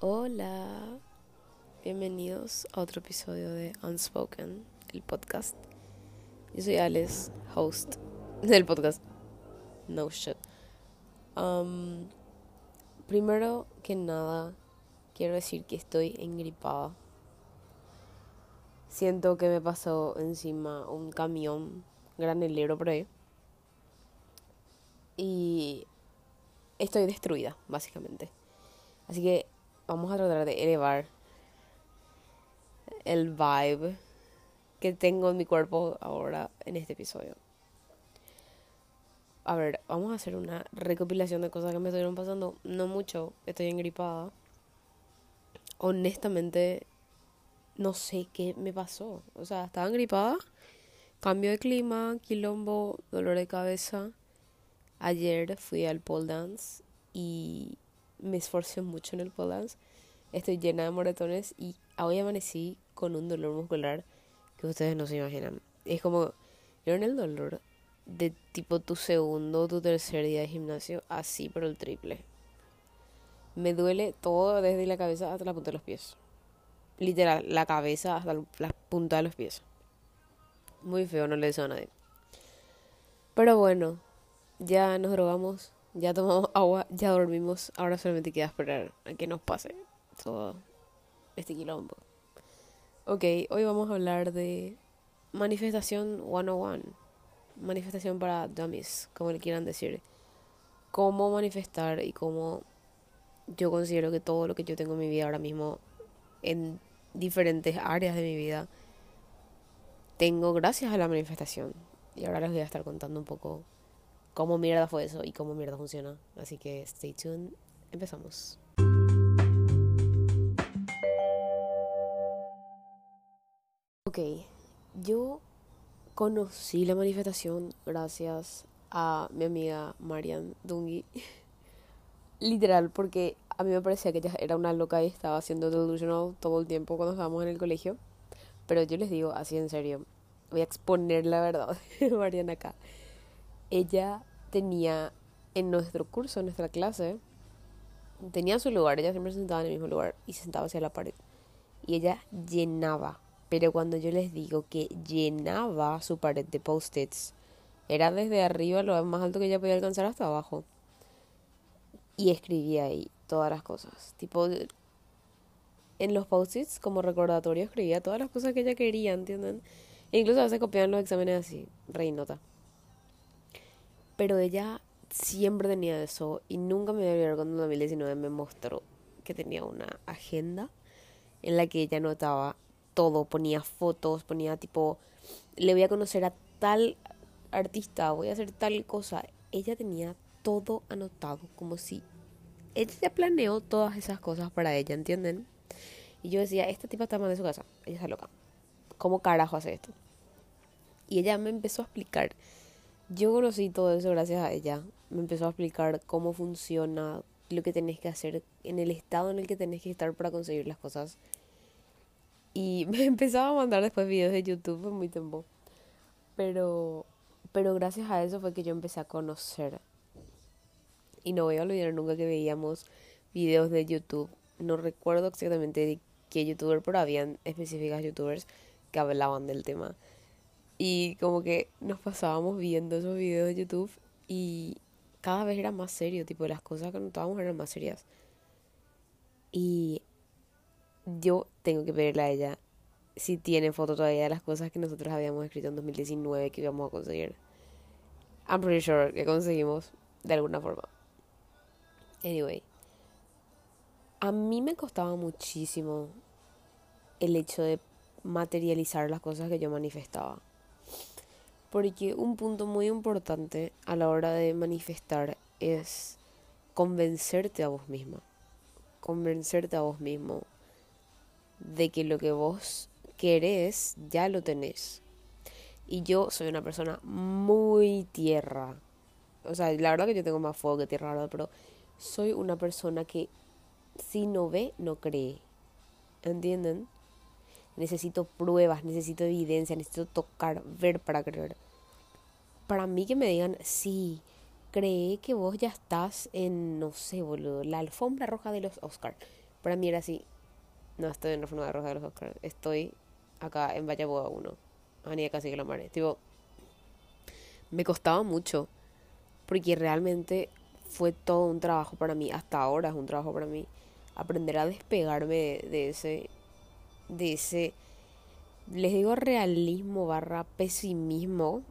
Hola, bienvenidos a otro episodio de Unspoken, el podcast. Yo soy Alex, host del podcast. No shit. Um, primero que nada, quiero decir que estoy engripada. Siento que me pasó encima un camión granelero por ahí. Y estoy destruida, básicamente. Así que vamos a tratar de elevar el vibe que tengo en mi cuerpo ahora en este episodio. A ver, vamos a hacer una recopilación de cosas que me estuvieron pasando. No mucho, estoy engripada. Honestamente, no sé qué me pasó. O sea, estaba engripada, cambio de clima, quilombo, dolor de cabeza. Ayer fui al pole dance y me esforcé mucho en el pole dance. Estoy llena de moretones y hoy amanecí con un dolor muscular que ustedes no se imaginan. Es como, en el dolor de tipo tu segundo o tu tercer día de gimnasio, así pero el triple. Me duele todo desde la cabeza hasta la punta de los pies. Literal, la cabeza hasta la punta de los pies. Muy feo, no le deseo a nadie. Pero bueno, ya nos drogamos, ya tomamos agua, ya dormimos. Ahora solamente queda esperar a que nos pase todo este quilombo. Ok, hoy vamos a hablar de manifestación 101. Manifestación para dummies, como le quieran decir. Cómo manifestar y cómo yo considero que todo lo que yo tengo en mi vida ahora mismo, en diferentes áreas de mi vida, tengo gracias a la manifestación. Y ahora les voy a estar contando un poco cómo mierda fue eso y cómo mierda funciona. Así que stay tuned, empezamos. Ok, yo conocí la manifestación gracias a mi amiga Marian Dungi. Literal, porque a mí me parecía que ella era una loca y estaba haciendo delusional todo el tiempo cuando estábamos en el colegio. Pero yo les digo así en serio, voy a exponer la verdad de Marian acá ella tenía en nuestro curso, en nuestra clase, tenía su lugar, ella siempre se sentaba en el mismo lugar y se sentaba hacia la pared. Y ella llenaba, pero cuando yo les digo que llenaba su pared de post-its, era desde arriba lo más alto que ella podía alcanzar hasta abajo. Y escribía ahí todas las cosas. Tipo, en los post-its, como recordatorio, escribía todas las cosas que ella quería, ¿entienden? E incluso a veces copiaban los exámenes así, reinota. Pero ella siempre tenía eso y nunca me voy a olvidar cuando en 2019 me mostró que tenía una agenda en la que ella anotaba todo, ponía fotos, ponía tipo, le voy a conocer a tal artista, voy a hacer tal cosa. Ella tenía todo anotado, como si ella planeó todas esas cosas para ella, ¿entienden? Y yo decía, esta tipa está mal de su casa, ella está loca. ¿Cómo carajo hace esto? Y ella me empezó a explicar yo conocí todo eso gracias a ella. Me empezó a explicar cómo funciona, lo que tenés que hacer, en el estado en el que tenés que estar para conseguir las cosas. Y me empezaba a mandar después videos de YouTube en muy tiempo. Pero, pero gracias a eso fue que yo empecé a conocer. Y no voy a olvidar nunca que veíamos videos de YouTube. No recuerdo exactamente de qué youtuber, pero habían específicas youtubers que hablaban del tema. Y como que nos pasábamos viendo esos videos de YouTube y cada vez era más serio, tipo las cosas que notábamos eran más serias. Y yo tengo que pedirle a ella si tiene foto todavía de las cosas que nosotros habíamos escrito en 2019 que íbamos a conseguir. I'm pretty sure que conseguimos de alguna forma. Anyway, a mí me costaba muchísimo el hecho de materializar las cosas que yo manifestaba. Porque un punto muy importante a la hora de manifestar es convencerte a vos misma. Convencerte a vos mismo de que lo que vos querés ya lo tenés. Y yo soy una persona muy tierra. O sea, la verdad que yo tengo más fuego que tierra, ¿verdad? Pero soy una persona que si no ve, no cree. ¿Entienden? necesito pruebas, necesito evidencia, necesito tocar, ver para creer. Para mí que me digan, sí, cree que vos ya estás en, no sé, boludo, la alfombra roja de los Oscars. Para mí era así. No estoy en Reforma de Rosa de los Oscars. Estoy acá en Vallaboda 1. Avenida Casi la Mare. Tipo, me costaba mucho. Porque realmente fue todo un trabajo para mí. Hasta ahora es un trabajo para mí. Aprender a despegarme de ese. De ese. Les digo realismo barra pesimismo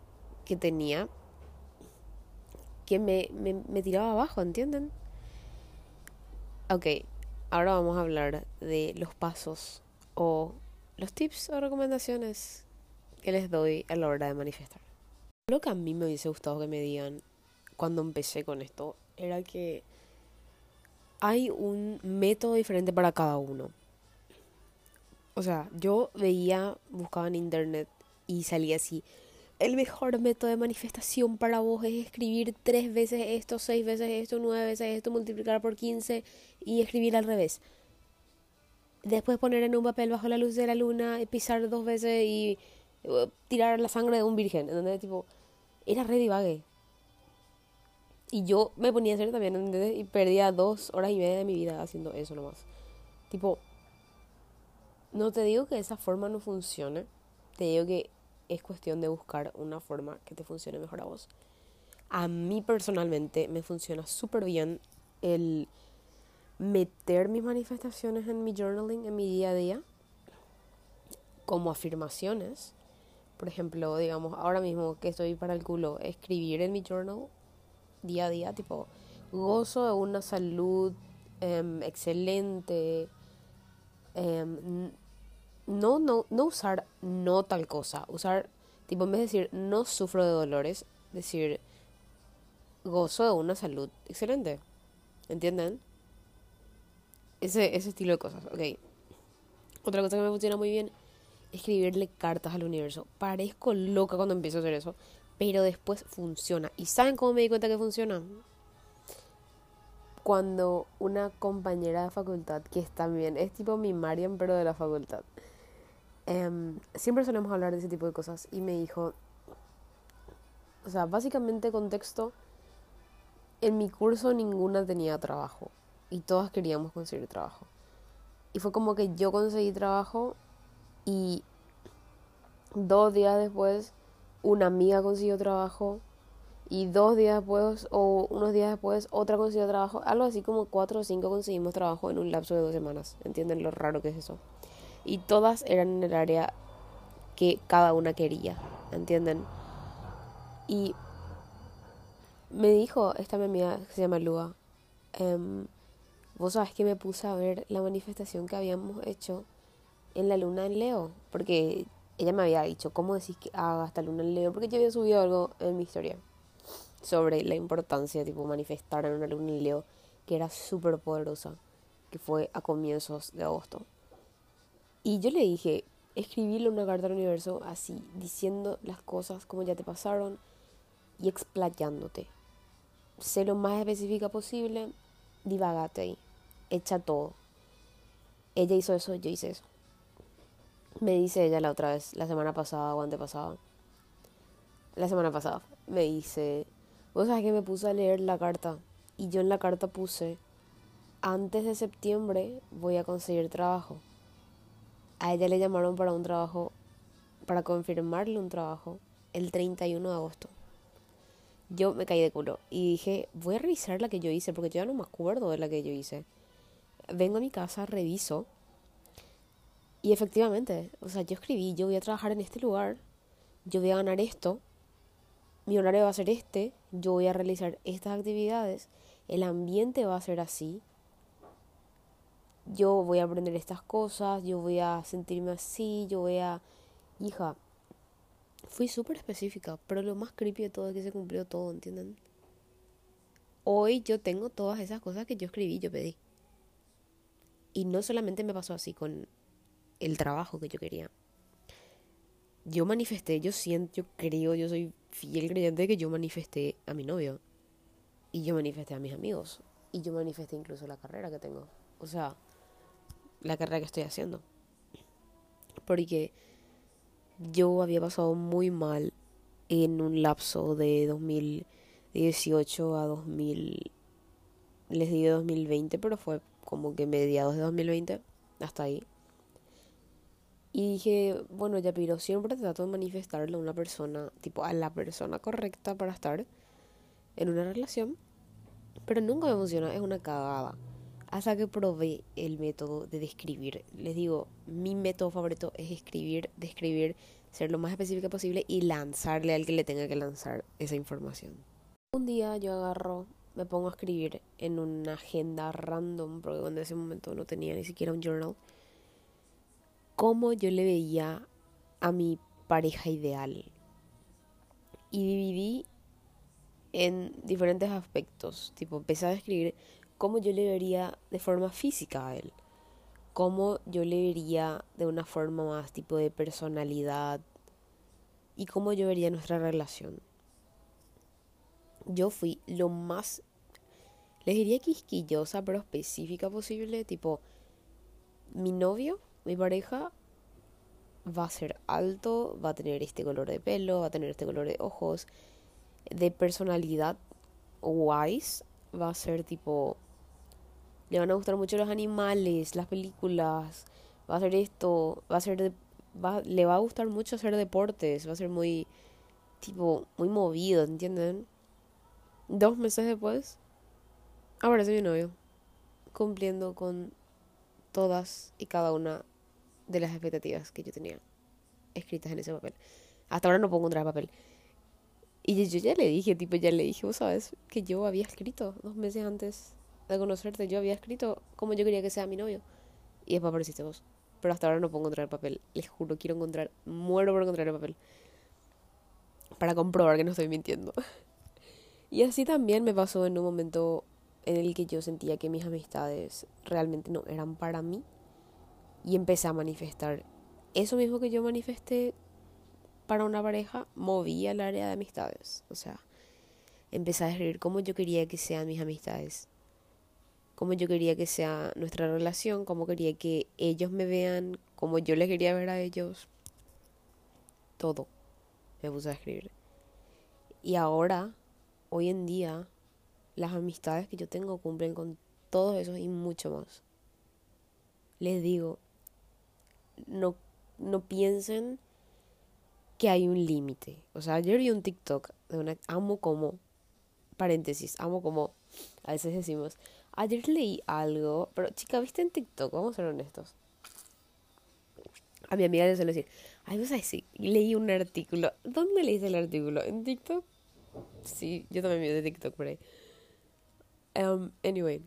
que tenía. Que me, me, me tiraba abajo, ¿entienden? Ok, ahora vamos a hablar de los pasos o los tips o recomendaciones que les doy a la hora de manifestar. Lo que a mí me hubiese gustado que me digan cuando empecé con esto era que hay un método diferente para cada uno. O sea, yo veía, buscaba en internet y salía así. El mejor método de manifestación para vos es escribir tres veces esto, seis veces esto, nueve veces esto, multiplicar por quince y escribir al revés. Después poner en un papel bajo la luz de la luna, pisar dos veces y uh, tirar la sangre de un virgen. Donde tipo, era re. Y yo me ponía a hacer también, ¿entendés? Y perdía dos horas y media de mi vida haciendo eso nomás. Tipo, no te digo que esa forma no funcione. Te digo que es cuestión de buscar una forma que te funcione mejor a vos. A mí personalmente me funciona súper bien el meter mis manifestaciones en mi journaling, en mi día a día, como afirmaciones. Por ejemplo, digamos, ahora mismo que estoy para el culo, escribir en mi journal día a día, tipo, gozo de una salud em, excelente. Em, no, no, no usar no tal cosa, usar, tipo, en vez de decir no sufro de dolores, decir gozo de una salud excelente. ¿Entienden? Ese, ese estilo de cosas, ok. Otra cosa que me funciona muy bien, escribirle cartas al universo. Parezco loca cuando empiezo a hacer eso, pero después funciona. ¿Y saben cómo me di cuenta que funciona? Cuando una compañera de facultad, que es también, es tipo mi Marian, pero de la facultad, em, siempre solemos hablar de ese tipo de cosas, y me dijo, o sea, básicamente contexto, en mi curso ninguna tenía trabajo, y todas queríamos conseguir trabajo. Y fue como que yo conseguí trabajo y dos días después una amiga consiguió trabajo y dos días después o unos días después otra consiguió trabajo. Algo así como cuatro o cinco conseguimos trabajo en un lapso de dos semanas. ¿Entienden lo raro que es eso? Y todas eran en el área que cada una quería. ¿Entienden? Y me dijo esta mi amiga que se llama Lua. Em, Vos sabés que me puse a ver la manifestación que habíamos hecho en la luna en Leo. Porque ella me había dicho, ¿cómo decís que haga esta luna en Leo? Porque yo había subido algo en mi historia sobre la importancia de tipo, manifestar en una luna en Leo que era súper poderosa, que fue a comienzos de agosto. Y yo le dije, escribirle una carta al universo así, diciendo las cosas como ya te pasaron y explayándote. Sé lo más específica posible, divagate ahí, echa todo. Ella hizo eso, yo hice eso. Me dice ella la otra vez, la semana pasada o antepasada. La semana pasada. Me dice, vos sabes que me puse a leer la carta. Y yo en la carta puse, antes de septiembre voy a conseguir trabajo. A ella le llamaron para un trabajo, para confirmarle un trabajo, el 31 de agosto. Yo me caí de culo y dije, voy a revisar la que yo hice, porque yo ya no me acuerdo de la que yo hice. Vengo a mi casa, reviso y efectivamente, o sea, yo escribí, yo voy a trabajar en este lugar, yo voy a ganar esto, mi horario va a ser este, yo voy a realizar estas actividades, el ambiente va a ser así, yo voy a aprender estas cosas, yo voy a sentirme así, yo voy a... Hija, fui súper específica, pero lo más creepy de todo es que se cumplió todo, ¿entienden? Hoy yo tengo todas esas cosas que yo escribí, yo pedí. Y no solamente me pasó así con el trabajo que yo quería. Yo manifesté, yo siento, yo creo, yo soy fiel creyente de que yo manifesté a mi novio. Y yo manifesté a mis amigos. Y yo manifesté incluso la carrera que tengo. O sea, la carrera que estoy haciendo. Porque yo había pasado muy mal en un lapso de 2018 a 2000. Les digo 2020, pero fue como que mediados de 2020, hasta ahí. Y dije, bueno, ya pero siempre trato de manifestarle a una persona, tipo a la persona correcta para estar en una relación, pero nunca me funciona, es una cagada. Hasta que probé el método de describir. Les digo, mi método favorito es escribir, describir, ser lo más específica posible y lanzarle al que le tenga que lanzar esa información. Un día yo agarro, me pongo a escribir en una agenda random, porque en ese momento no tenía ni siquiera un journal, cómo yo le veía a mi pareja ideal. Y dividí en diferentes aspectos. Tipo, empecé a describir cómo yo le vería de forma física a él. Cómo yo le vería de una forma más tipo de personalidad. Y cómo yo vería nuestra relación. Yo fui lo más, les diría quisquillosa, pero específica posible. Tipo, mi novio, mi pareja, va a ser alto, va a tener este color de pelo, va a tener este color de ojos, de personalidad wise, va a ser tipo le van a gustar mucho los animales, las películas, va a ser esto, va a ser va, le va a gustar mucho hacer deportes, va a ser muy tipo muy movido, ¿entienden? Dos meses después aparece mi novio cumpliendo con todas y cada una de las expectativas que yo tenía escritas en ese papel. Hasta ahora no puedo encontrar el papel. Y yo ya le dije, tipo, ya le dije, vos sabes que yo había escrito dos meses antes de conocerte, yo había escrito cómo yo quería que sea mi novio. Y después apareciste vos. Pero hasta ahora no puedo encontrar el papel. Les juro, quiero encontrar, muero por encontrar el papel. Para comprobar que no estoy mintiendo. y así también me pasó en un momento en el que yo sentía que mis amistades realmente no eran para mí. Y empecé a manifestar eso mismo que yo manifesté para una pareja, movía el área de amistades. O sea, empecé a escribir cómo yo quería que sean mis amistades, cómo yo quería que sea nuestra relación, cómo quería que ellos me vean, cómo yo les quería ver a ellos. Todo me puse a escribir. Y ahora, hoy en día, las amistades que yo tengo cumplen con todo eso y mucho más. Les digo, no, no piensen que hay un límite. O sea, ayer vi un TikTok de una... Amo como... Paréntesis, amo como... A veces decimos... Ayer leí algo, pero chica, ¿viste en TikTok? Vamos a ser honestos. A mi amiga le suele decir, ay, vos sabés, leí un artículo. ¿Dónde leíste el artículo? ¿En TikTok? Sí, yo también vi de TikTok por ahí. Um, anyway,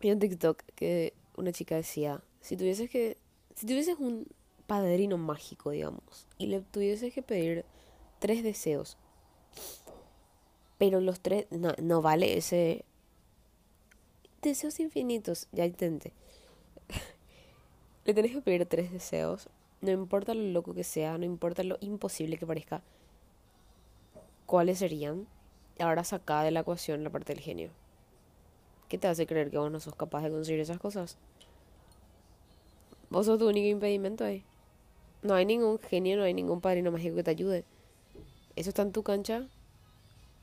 vi un TikTok que una chica decía, si tuvieses que, si tuvieses un padrino mágico, digamos, y le tuviese que pedir tres deseos, pero los tres, no, no vale ese deseos infinitos, ya intenté. le tenés que pedir tres deseos, no importa lo loco que sea, no importa lo imposible que parezca, ¿cuáles serían? Ahora saca de la ecuación la parte del genio. ¿Qué te hace creer que vos no sos capaz de conseguir esas cosas? Vos sos tu único impedimento ahí. No hay ningún genio, no hay ningún padrino mágico que te ayude. Eso está en tu cancha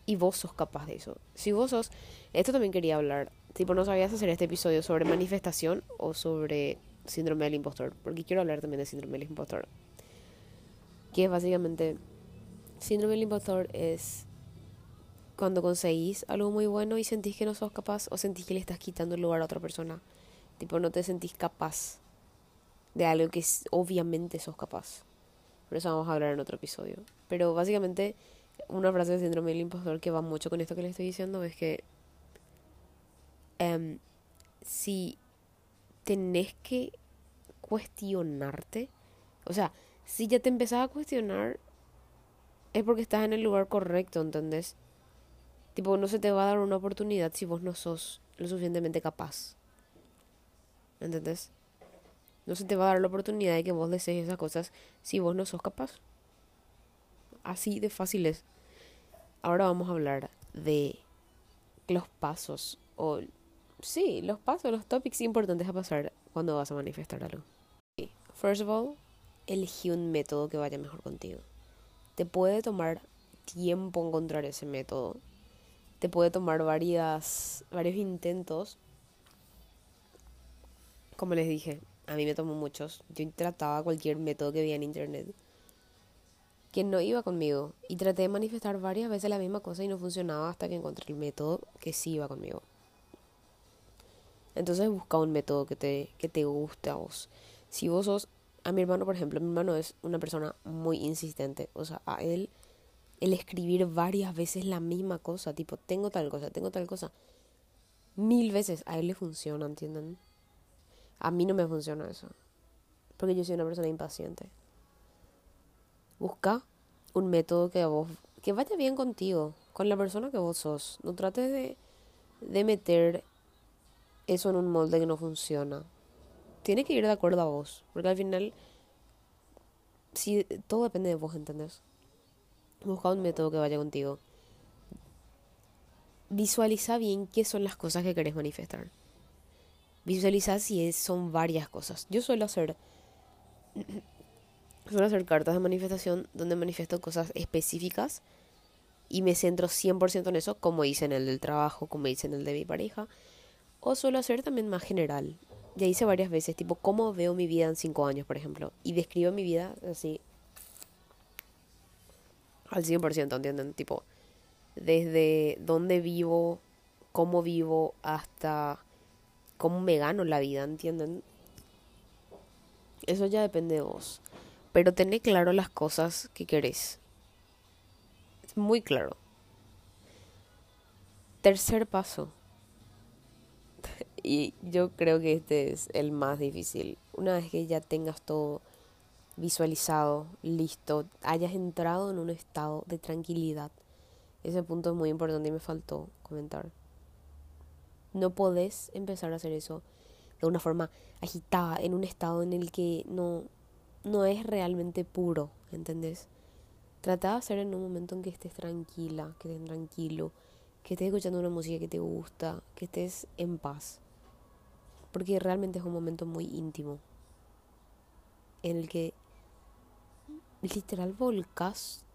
y vos sos capaz de eso. Si vos sos... Esto también quería hablar. Tipo, no sabías hacer este episodio sobre manifestación o sobre síndrome del impostor. Porque quiero hablar también de síndrome del impostor. Que básicamente... Síndrome del impostor es cuando conseguís algo muy bueno y sentís que no sos capaz o sentís que le estás quitando el lugar a otra persona. Tipo, no te sentís capaz de algo que obviamente sos capaz. Por eso vamos a hablar en otro episodio. Pero básicamente, una frase de síndrome del impostor que va mucho con esto que le estoy diciendo es que em, si tenés que cuestionarte, o sea, si ya te empezás a cuestionar, es porque estás en el lugar correcto, ¿entendés? Tipo, no se te va a dar una oportunidad si vos no sos lo suficientemente capaz. ¿Entendés? No se te va a dar la oportunidad de que vos desees esas cosas si vos no sos capaz. Así de fácil es. Ahora vamos a hablar de los pasos o sí, los pasos, los topics importantes a pasar cuando vas a manifestar algo. First of all, elegí un método que vaya mejor contigo. Te puede tomar tiempo encontrar ese método. Te puede tomar varias, varios intentos como les dije, a mí me tomó muchos. Yo trataba cualquier método que veía en internet que no iba conmigo. Y traté de manifestar varias veces la misma cosa y no funcionaba hasta que encontré el método que sí iba conmigo. Entonces busca un método que te, que te guste a vos. Si vos sos, a mi hermano por ejemplo, mi hermano es una persona muy insistente. O sea, a él el escribir varias veces la misma cosa, tipo, tengo tal cosa, tengo tal cosa, mil veces a él le funciona, ¿entienden? A mí no me funciona eso. Porque yo soy una persona impaciente. Busca un método que vos, que vaya bien contigo, con la persona que vos sos. No trates de, de meter eso en un molde que no funciona. Tiene que ir de acuerdo a vos. Porque al final, si, todo depende de vos, ¿entendés? Busca un método que vaya contigo. Visualiza bien qué son las cosas que querés manifestar. Visualiza si es, son varias cosas. Yo suelo hacer suelo hacer cartas de manifestación donde manifiesto cosas específicas y me centro 100% en eso, como hice en el del trabajo, como hice en el de mi pareja. O suelo hacer también más general. Ya hice varias veces, tipo, cómo veo mi vida en 5 años, por ejemplo. Y describo mi vida así al 100%, ¿entienden? Tipo, desde dónde vivo, cómo vivo, hasta cómo me gano la vida, ¿entienden? Eso ya depende de vos. Pero tené claro las cosas que querés. Es muy claro. Tercer paso. Y yo creo que este es el más difícil. Una vez que ya tengas todo visualizado, listo, hayas entrado en un estado de tranquilidad. Ese punto es muy importante y me faltó comentar. No podés empezar a hacer eso de una forma agitada, en un estado en el que no, no es realmente puro, ¿entendés? Trata de hacer en un momento en que estés tranquila, que estés tranquilo, que estés escuchando una música que te gusta, que estés en paz. Porque realmente es un momento muy íntimo en el que literal volcas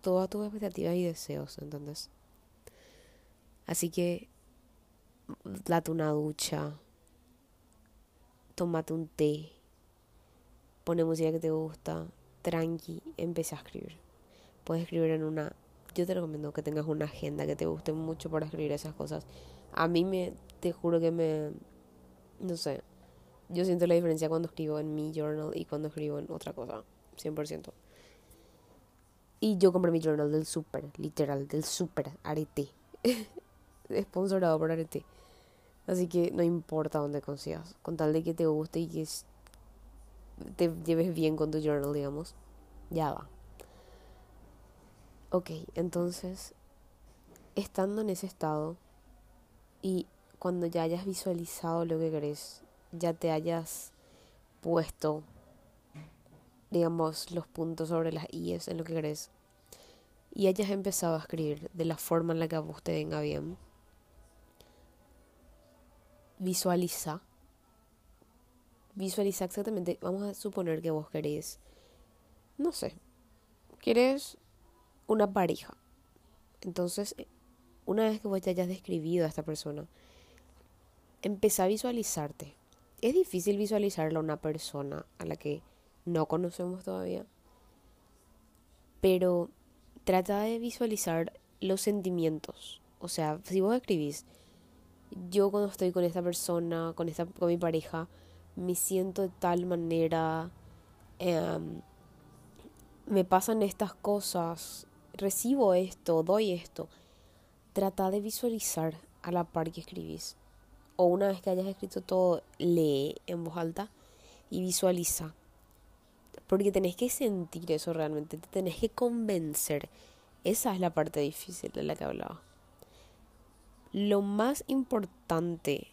todas tus expectativas y deseos, ¿entendés? Así que date una ducha, tómate un té, pone música que te gusta, tranqui, empieza a escribir. Puedes escribir en una... Yo te recomiendo que tengas una agenda que te guste mucho para escribir esas cosas. A mí me... Te juro que me... No sé. Yo siento la diferencia cuando escribo en mi journal y cuando escribo en otra cosa. 100%. Y yo compré mi journal del super, literal, del super arete. Sponsorado por arete. Así que no importa dónde consigas. Con tal de que te guste y que te lleves bien con tu journal, digamos. Ya va. Ok, entonces, estando en ese estado y cuando ya hayas visualizado lo que querés, ya te hayas puesto digamos, los puntos sobre las IES en lo que querés y hayas empezado a escribir de la forma en la que a vos te venga bien, visualiza. Visualiza exactamente. Vamos a suponer que vos querés, no sé, querés una pareja. Entonces, una vez que vos te hayas describido a esta persona, empieza a visualizarte. Es difícil visualizarla a una persona a la que no conocemos todavía. Pero trata de visualizar los sentimientos. O sea, si vos escribís, yo cuando estoy con esta persona, con, esta, con mi pareja, me siento de tal manera, em, me pasan estas cosas, recibo esto, doy esto. Trata de visualizar a la par que escribís. O una vez que hayas escrito todo, lee en voz alta y visualiza porque tenés que sentir eso realmente, te tenés que convencer. Esa es la parte difícil de la que hablaba. Lo más importante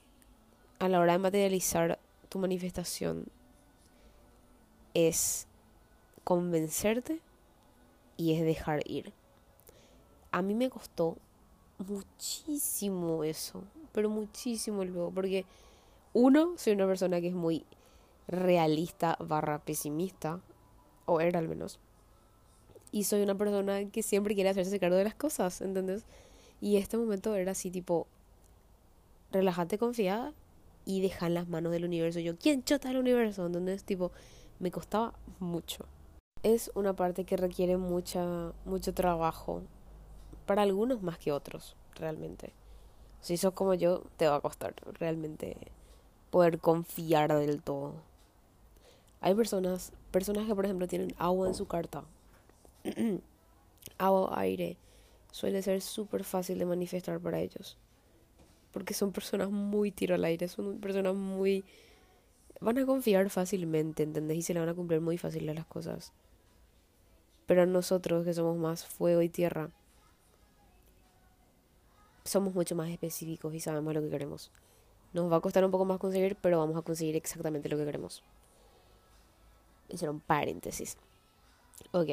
a la hora de materializar tu manifestación es convencerte y es dejar ir. A mí me costó muchísimo eso, pero muchísimo luego, porque uno, soy una persona que es muy realista barra pesimista o era al menos. Y soy una persona que siempre quiere hacerse cargo de las cosas, ¿entendés? Y este momento era así tipo, relájate, confiada y deja en las manos del universo. Yo, ¿quién chota el universo? Entonces, tipo, me costaba mucho. Es una parte que requiere mucha, mucho trabajo. Para algunos más que otros, realmente. Si sos como yo, te va a costar realmente poder confiar del todo. Hay personas, personas que por ejemplo tienen agua en su carta. agua, aire. Suele ser súper fácil de manifestar para ellos. Porque son personas muy tiro al aire, son personas muy... Van a confiar fácilmente, ¿entendés? Y se le van a cumplir muy fácil las cosas. Pero nosotros, que somos más fuego y tierra, somos mucho más específicos y sabemos lo que queremos. Nos va a costar un poco más conseguir, pero vamos a conseguir exactamente lo que queremos. Hicieron paréntesis. Ok.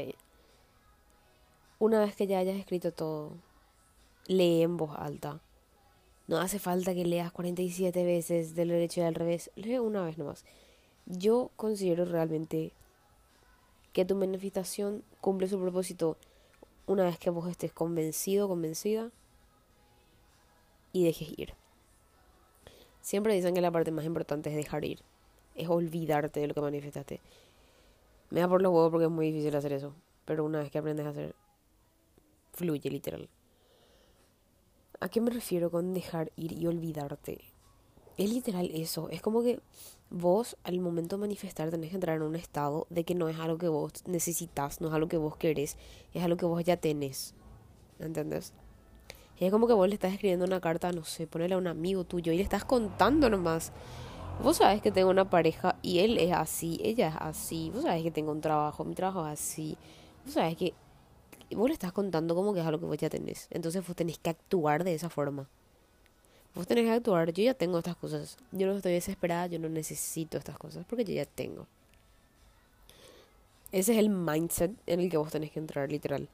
Una vez que ya hayas escrito todo, lee en voz alta. No hace falta que leas 47 veces del derecho y del revés. Lee una vez nomás. Yo considero realmente que tu manifestación cumple su propósito una vez que vos estés convencido, convencida y dejes ir. Siempre dicen que la parte más importante es dejar ir, es olvidarte de lo que manifestaste. Me da por los huevos porque es muy difícil hacer eso, pero una vez que aprendes a hacer, fluye literal. ¿A qué me refiero con dejar ir y olvidarte? Es literal eso, es como que vos al momento de manifestar tenés que entrar en un estado de que no es algo que vos necesitas, no es algo que vos querés, es algo que vos ya tenés. ¿Entendés? Es como que vos le estás escribiendo una carta, no sé, ponerle a un amigo tuyo y le estás contando nomás. Vos sabés que tengo una pareja y él es así, ella es así. Vos sabés que tengo un trabajo, mi trabajo es así. Vos sabés que vos le estás contando como que es algo que vos ya tenés. Entonces vos tenés que actuar de esa forma. Vos tenés que actuar, yo ya tengo estas cosas. Yo no estoy desesperada, yo no necesito estas cosas porque yo ya tengo. Ese es el mindset en el que vos tenés que entrar, literal.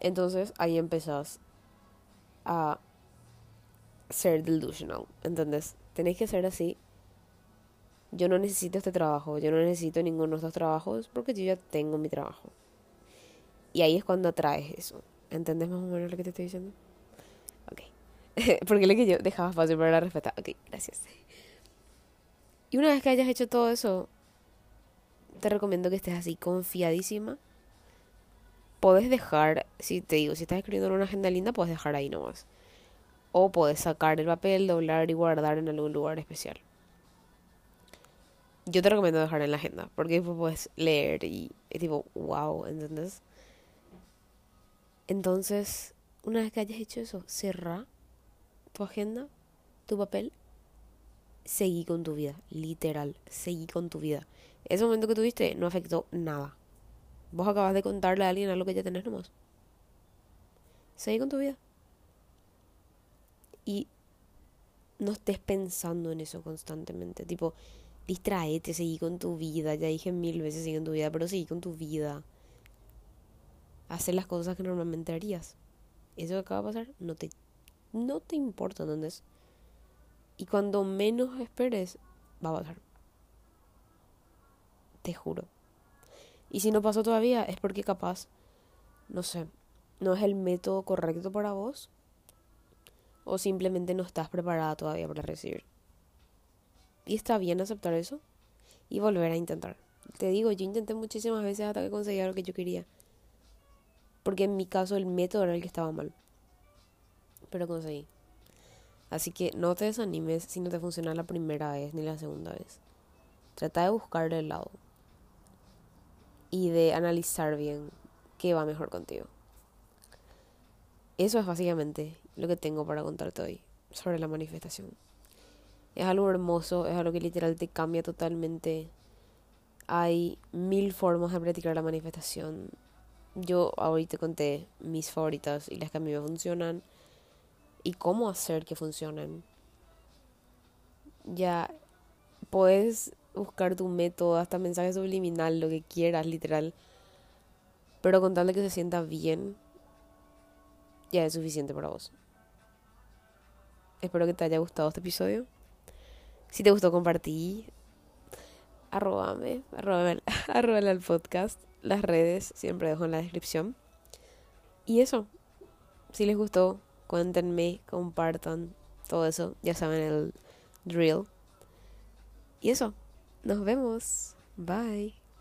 Entonces ahí empezás a ser delusional, ¿entendés? Tenéis que ser así. Yo no necesito este trabajo, yo no necesito ninguno de estos trabajos porque yo ya tengo mi trabajo. Y ahí es cuando atraes eso. ¿Entendés más o menos lo que te estoy diciendo? Ok. porque lo que yo dejaba fácil para la respuesta. Ok, gracias. Y una vez que hayas hecho todo eso, te recomiendo que estés así confiadísima Puedes dejar, si te digo, si estás escribiendo en una agenda linda, puedes dejar ahí nomás. O puedes sacar el papel, doblar y guardar en algún lugar especial. Yo te recomiendo dejar en la agenda, porque puedes leer y es tipo, wow, ¿entendés? Entonces, una vez que hayas hecho eso, cerra tu agenda, tu papel, seguí con tu vida, literal, seguí con tu vida. Ese momento que tuviste no afectó nada. Vos acabas de contarle a alguien algo que ya tenés nomás. Seguí con tu vida. Y no estés pensando en eso constantemente. Tipo, distraete, seguí con tu vida. Ya dije mil veces seguí con tu vida, pero seguí con tu vida. Hacer las cosas que normalmente harías. Eso que acaba de pasar no te, no te importa, ¿entendés? Y cuando menos esperes, va a pasar. Te juro. Y si no pasó todavía es porque capaz, no sé, no es el método correcto para vos o simplemente no estás preparada todavía para recibir. Y está bien aceptar eso y volver a intentar. Te digo, yo intenté muchísimas veces hasta que conseguía lo que yo quería. Porque en mi caso el método era el que estaba mal. Pero conseguí. Así que no te desanimes si no te funciona la primera vez ni la segunda vez. Trata de buscar el lado y de analizar bien qué va mejor contigo. Eso es básicamente lo que tengo para contarte hoy sobre la manifestación. Es algo hermoso, es algo que literal te cambia totalmente. Hay mil formas de practicar la manifestación. Yo ahorita conté mis favoritas y las que a mí me funcionan y cómo hacer que funcionen. Ya puedes buscar tu método, hasta mensaje subliminal, lo que quieras, literal. Pero con tal de que se sienta bien, ya es suficiente para vos. Espero que te haya gustado este episodio. Si te gustó, compartí. Arrobame, arrobame, arrobame al podcast. Las redes siempre dejo en la descripción. Y eso. Si les gustó, cuéntenme, compartan todo eso. Ya saben el drill. y eso, nos vemos. Bye.